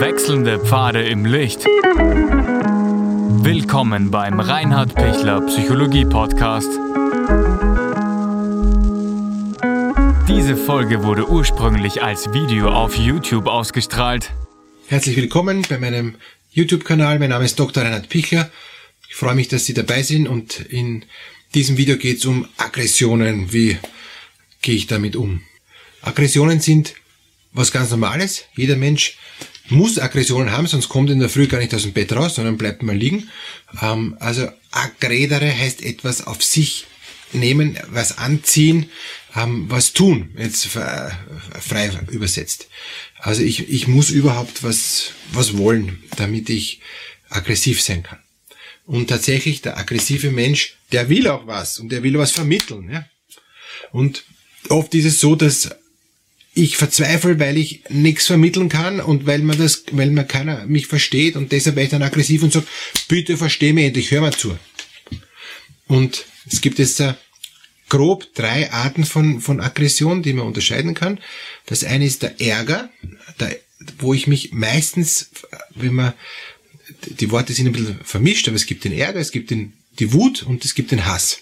Wechselnde Pfade im Licht. Willkommen beim Reinhard Pichler Psychologie Podcast. Diese Folge wurde ursprünglich als Video auf YouTube ausgestrahlt. Herzlich willkommen bei meinem YouTube-Kanal. Mein Name ist Dr. Reinhard Pichler. Ich freue mich, dass Sie dabei sind und in diesem Video geht es um Aggressionen. Wie gehe ich damit um? Aggressionen sind was ganz Normales. Jeder Mensch muss Aggressionen haben, sonst kommt in der Früh gar nicht aus dem Bett raus, sondern bleibt mal liegen. Ähm, also aggredere heißt etwas auf sich nehmen, was anziehen, ähm, was tun, jetzt frei übersetzt. Also ich, ich muss überhaupt was, was wollen, damit ich aggressiv sein kann. Und tatsächlich, der aggressive Mensch, der will auch was und der will was vermitteln. Ja? Und oft ist es so, dass ich verzweifle, weil ich nichts vermitteln kann und weil man das, weil man keiner mich versteht und deshalb bin ich dann aggressiv und sage, bitte versteh mich endlich, hör mal zu. Und es gibt jetzt da grob drei Arten von, von Aggression, die man unterscheiden kann. Das eine ist der Ärger, der, wo ich mich meistens, wenn man, die Worte sind ein bisschen vermischt, aber es gibt den Ärger, es gibt den, die Wut und es gibt den Hass.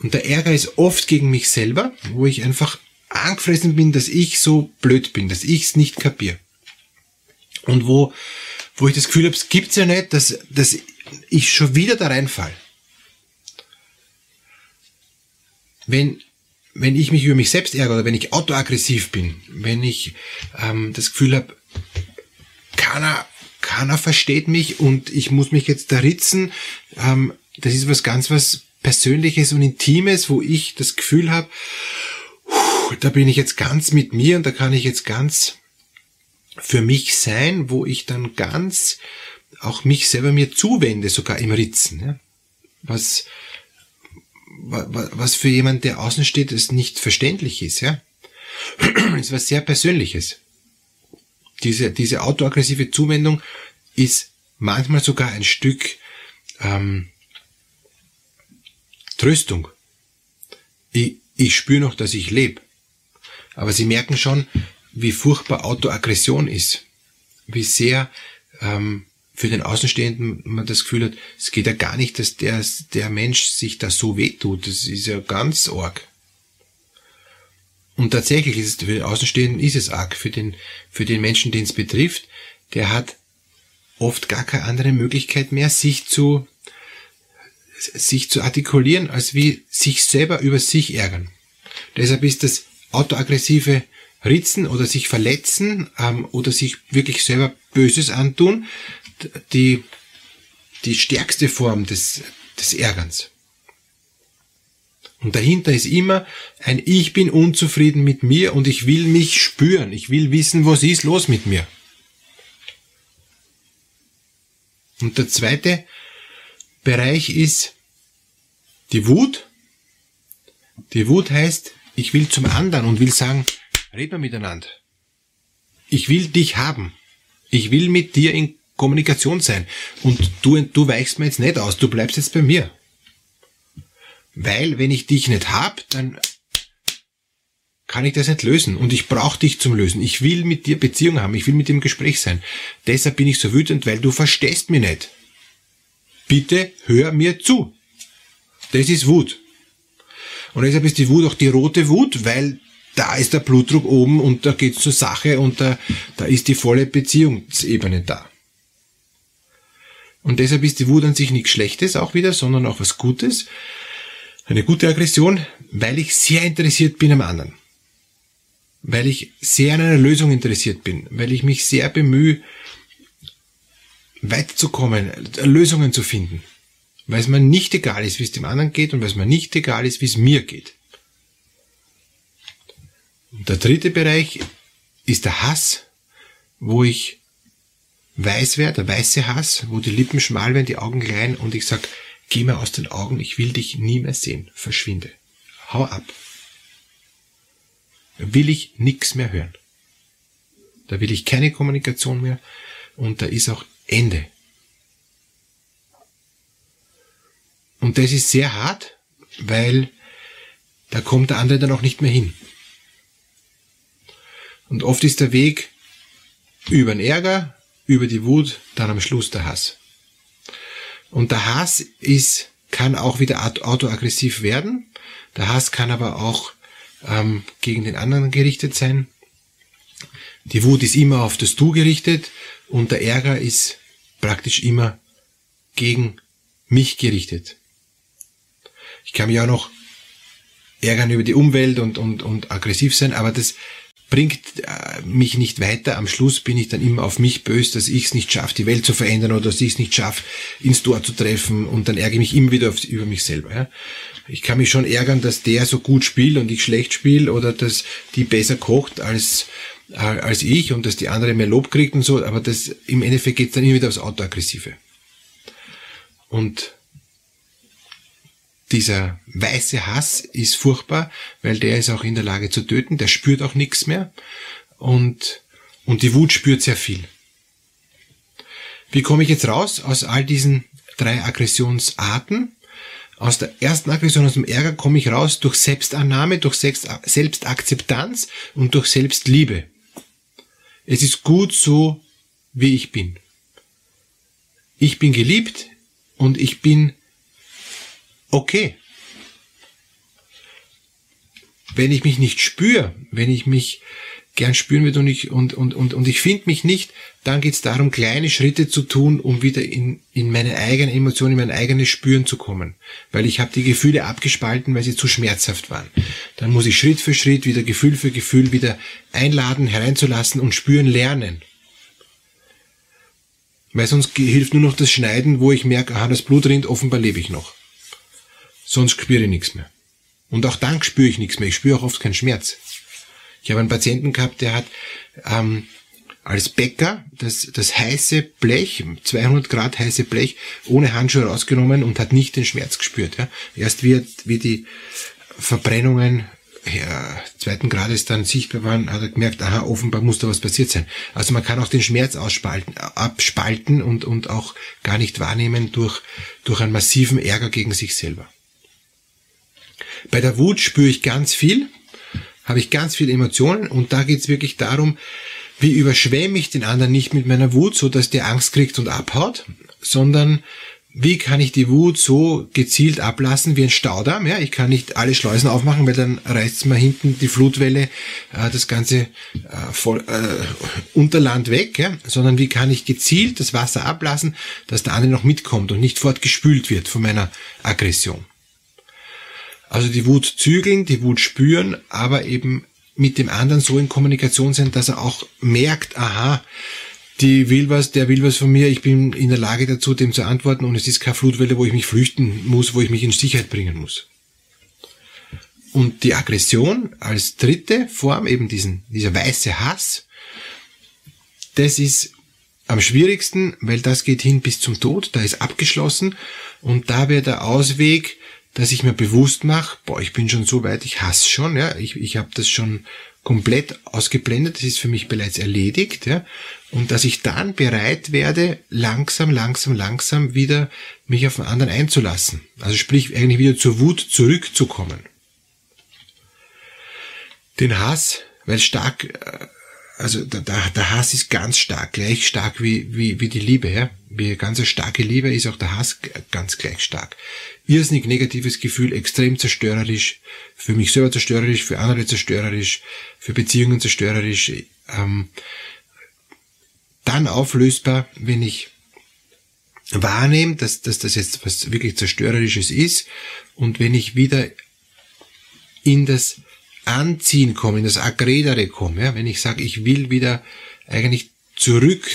Und der Ärger ist oft gegen mich selber, wo ich einfach angefressen bin, dass ich so blöd bin, dass ich es nicht kapier. Und wo, wo ich das Gefühl habe, es gibt's ja nicht, dass, dass ich schon wieder da reinfall. Wenn, wenn ich mich über mich selbst ärgere oder wenn ich autoaggressiv bin, wenn ich ähm, das Gefühl habe, keiner, keiner versteht mich und ich muss mich jetzt da ritzen, ähm, das ist was ganz was Persönliches und Intimes, wo ich das Gefühl habe, da bin ich jetzt ganz mit mir und da kann ich jetzt ganz für mich sein, wo ich dann ganz auch mich selber mir zuwende, sogar im Ritzen. Ja? Was, was für jemand, der außen steht, es nicht verständlich ist. Ja? Es ist was sehr Persönliches. Diese, diese autoaggressive Zuwendung ist manchmal sogar ein Stück ähm, Tröstung. Ich, ich spüre noch, dass ich lebe. Aber Sie merken schon, wie furchtbar Autoaggression ist. Wie sehr ähm, für den Außenstehenden man das Gefühl hat, es geht ja gar nicht, dass der, der Mensch sich da so wehtut. Das ist ja ganz arg. Und tatsächlich ist es für den Außenstehenden ist es arg. Für den, für den Menschen, den es betrifft, der hat oft gar keine andere Möglichkeit mehr, sich zu, sich zu artikulieren, als wie sich selber über sich ärgern. Deshalb ist das autoaggressive Ritzen oder sich verletzen ähm, oder sich wirklich selber Böses antun, die, die stärkste Form des, des Ärgerns. Und dahinter ist immer ein Ich bin unzufrieden mit mir und ich will mich spüren. Ich will wissen, was ist los mit mir. Und der zweite Bereich ist die Wut. Die Wut heißt, ich will zum anderen und will sagen, red mal miteinander. Ich will dich haben. Ich will mit dir in Kommunikation sein. Und du, du weichst mir jetzt nicht aus, du bleibst jetzt bei mir. Weil, wenn ich dich nicht hab, dann kann ich das nicht lösen. Und ich brauche dich zum Lösen. Ich will mit dir Beziehung haben. Ich will mit dir im Gespräch sein. Deshalb bin ich so wütend, weil du verstehst mich nicht. Bitte hör mir zu. Das ist Wut. Und deshalb ist die Wut auch die rote Wut, weil da ist der Blutdruck oben und da geht's zur Sache und da, da ist die volle Beziehungsebene da. Und deshalb ist die Wut an sich nichts Schlechtes auch wieder, sondern auch was Gutes. Eine gute Aggression, weil ich sehr interessiert bin am anderen. Weil ich sehr an einer Lösung interessiert bin. Weil ich mich sehr bemühe, weit zu kommen, Lösungen zu finden weil es mir nicht egal ist, wie es dem anderen geht und weil es mir nicht egal ist, wie es mir geht. Und der dritte Bereich ist der Hass, wo ich weiß werde, der weiße Hass, wo die Lippen schmal werden, die Augen klein und ich sag, geh mir aus den Augen, ich will dich nie mehr sehen, verschwinde, hau ab. Da will ich nichts mehr hören. Da will ich keine Kommunikation mehr und da ist auch Ende. Und das ist sehr hart, weil da kommt der andere dann auch nicht mehr hin. Und oft ist der Weg über den Ärger, über die Wut dann am Schluss der Hass. Und der Hass ist, kann auch wieder autoaggressiv werden. Der Hass kann aber auch ähm, gegen den anderen gerichtet sein. Die Wut ist immer auf das Du gerichtet und der Ärger ist praktisch immer gegen mich gerichtet. Ich kann mich auch noch ärgern über die Umwelt und, und, und aggressiv sein, aber das bringt äh, mich nicht weiter. Am Schluss bin ich dann immer auf mich böse, dass ich es nicht schaffe, die Welt zu verändern oder dass ich es nicht schaffe, ins Tor zu treffen und dann ärgere ich mich immer wieder auf, über mich selber. Ja. Ich kann mich schon ärgern, dass der so gut spielt und ich schlecht spiele oder dass die besser kocht als als ich und dass die andere mehr Lob kriegt und so, aber das im Endeffekt geht dann immer wieder aufs Autoaggressive. Und dieser weiße Hass ist furchtbar, weil der ist auch in der Lage zu töten, der spürt auch nichts mehr und, und die Wut spürt sehr viel. Wie komme ich jetzt raus aus all diesen drei Aggressionsarten? Aus der ersten Aggression, aus dem Ärger komme ich raus durch Selbstannahme, durch Selbstakzeptanz und durch Selbstliebe. Es ist gut so, wie ich bin. Ich bin geliebt und ich bin okay. Wenn ich mich nicht spüre, wenn ich mich gern spüren würde und ich, und, und, und, und ich finde mich nicht, dann geht es darum, kleine Schritte zu tun, um wieder in, in meine eigenen Emotionen, in mein eigenes Spüren zu kommen. Weil ich habe die Gefühle abgespalten, weil sie zu schmerzhaft waren. Dann muss ich Schritt für Schritt wieder Gefühl für Gefühl wieder einladen, hereinzulassen und spüren lernen. Weil sonst hilft nur noch das Schneiden, wo ich merke, aha, das Blut rinnt, offenbar lebe ich noch. Sonst spüre ich nichts mehr. Und auch dann spüre ich nichts mehr. Ich spüre auch oft keinen Schmerz. Ich habe einen Patienten gehabt, der hat ähm, als Bäcker das, das heiße Blech, 200 Grad heiße Blech, ohne Handschuhe rausgenommen und hat nicht den Schmerz gespürt. Ja. Erst wie, wie die Verbrennungen ja, zweiten Grades dann sichtbar waren, hat er gemerkt, aha, offenbar muss da was passiert sein. Also man kann auch den Schmerz ausspalten, abspalten und, und auch gar nicht wahrnehmen durch, durch einen massiven Ärger gegen sich selber. Bei der Wut spüre ich ganz viel, habe ich ganz viele Emotionen und da geht es wirklich darum, wie überschwemme ich den anderen nicht mit meiner Wut, so dass der Angst kriegt und abhaut, sondern wie kann ich die Wut so gezielt ablassen wie ein Staudamm? Ja, ich kann nicht alle Schleusen aufmachen, weil dann reißt mal hinten die Flutwelle äh, das ganze äh, voll, äh, Unterland weg, ja? sondern wie kann ich gezielt das Wasser ablassen, dass der andere noch mitkommt und nicht fortgespült wird von meiner Aggression. Also die Wut zügeln, die Wut spüren, aber eben mit dem anderen so in Kommunikation sein, dass er auch merkt, aha, die will was, der will was von mir, ich bin in der Lage dazu, dem zu antworten und es ist keine Flutwelle, wo ich mich flüchten muss, wo ich mich in Sicherheit bringen muss. Und die Aggression als dritte Form, eben diesen, dieser weiße Hass, das ist am schwierigsten, weil das geht hin bis zum Tod, da ist abgeschlossen und da wäre der Ausweg, dass ich mir bewusst mache, boah, ich bin schon so weit, ich hasse schon, ja, ich, ich habe das schon komplett ausgeblendet, das ist für mich bereits erledigt, ja, und dass ich dann bereit werde, langsam, langsam, langsam wieder mich auf den anderen einzulassen. Also sprich, eigentlich wieder zur Wut zurückzukommen. Den Hass, weil stark, also der, der Hass ist ganz stark, gleich stark wie, wie, wie die Liebe, ja. Wie ganz starke Liebe ist auch der Hass ganz gleich stark irrsinnig negatives Gefühl, extrem zerstörerisch, für mich selber zerstörerisch, für andere zerstörerisch, für Beziehungen zerstörerisch, ähm, dann auflösbar, wenn ich wahrnehme, dass, dass das jetzt was wirklich zerstörerisches ist und wenn ich wieder in das Anziehen komme, in das Agredere komme, ja, wenn ich sage, ich will wieder eigentlich zurück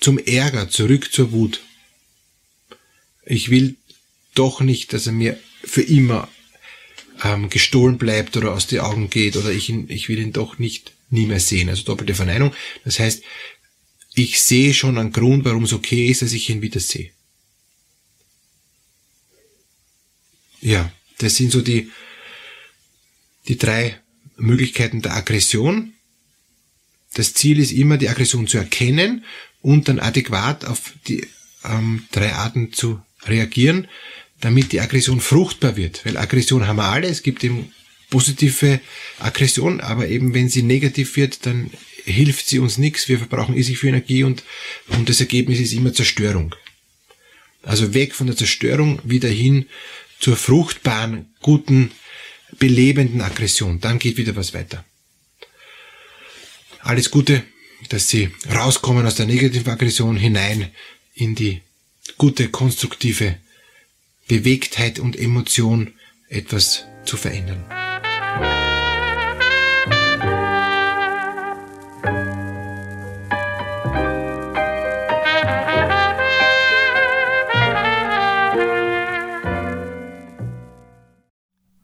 zum Ärger, zurück zur Wut. Ich will doch nicht, dass er mir für immer ähm, gestohlen bleibt oder aus den Augen geht oder ich, ihn, ich will ihn doch nicht nie mehr sehen. Also doppelte Verneinung. Das heißt, ich sehe schon einen Grund, warum es okay ist, dass ich ihn wieder sehe. Ja, das sind so die, die drei Möglichkeiten der Aggression. Das Ziel ist immer, die Aggression zu erkennen und dann adäquat auf die ähm, drei Arten zu reagieren damit die Aggression fruchtbar wird. Weil Aggression haben wir alle, es gibt eben positive Aggression, aber eben wenn sie negativ wird, dann hilft sie uns nichts, wir verbrauchen irrsinnig viel Energie und, und das Ergebnis ist immer Zerstörung. Also weg von der Zerstörung wieder hin zur fruchtbaren, guten, belebenden Aggression. Dann geht wieder was weiter. Alles Gute, dass Sie rauskommen aus der negativen Aggression hinein in die gute, konstruktive Bewegtheit und Emotion, etwas zu verändern.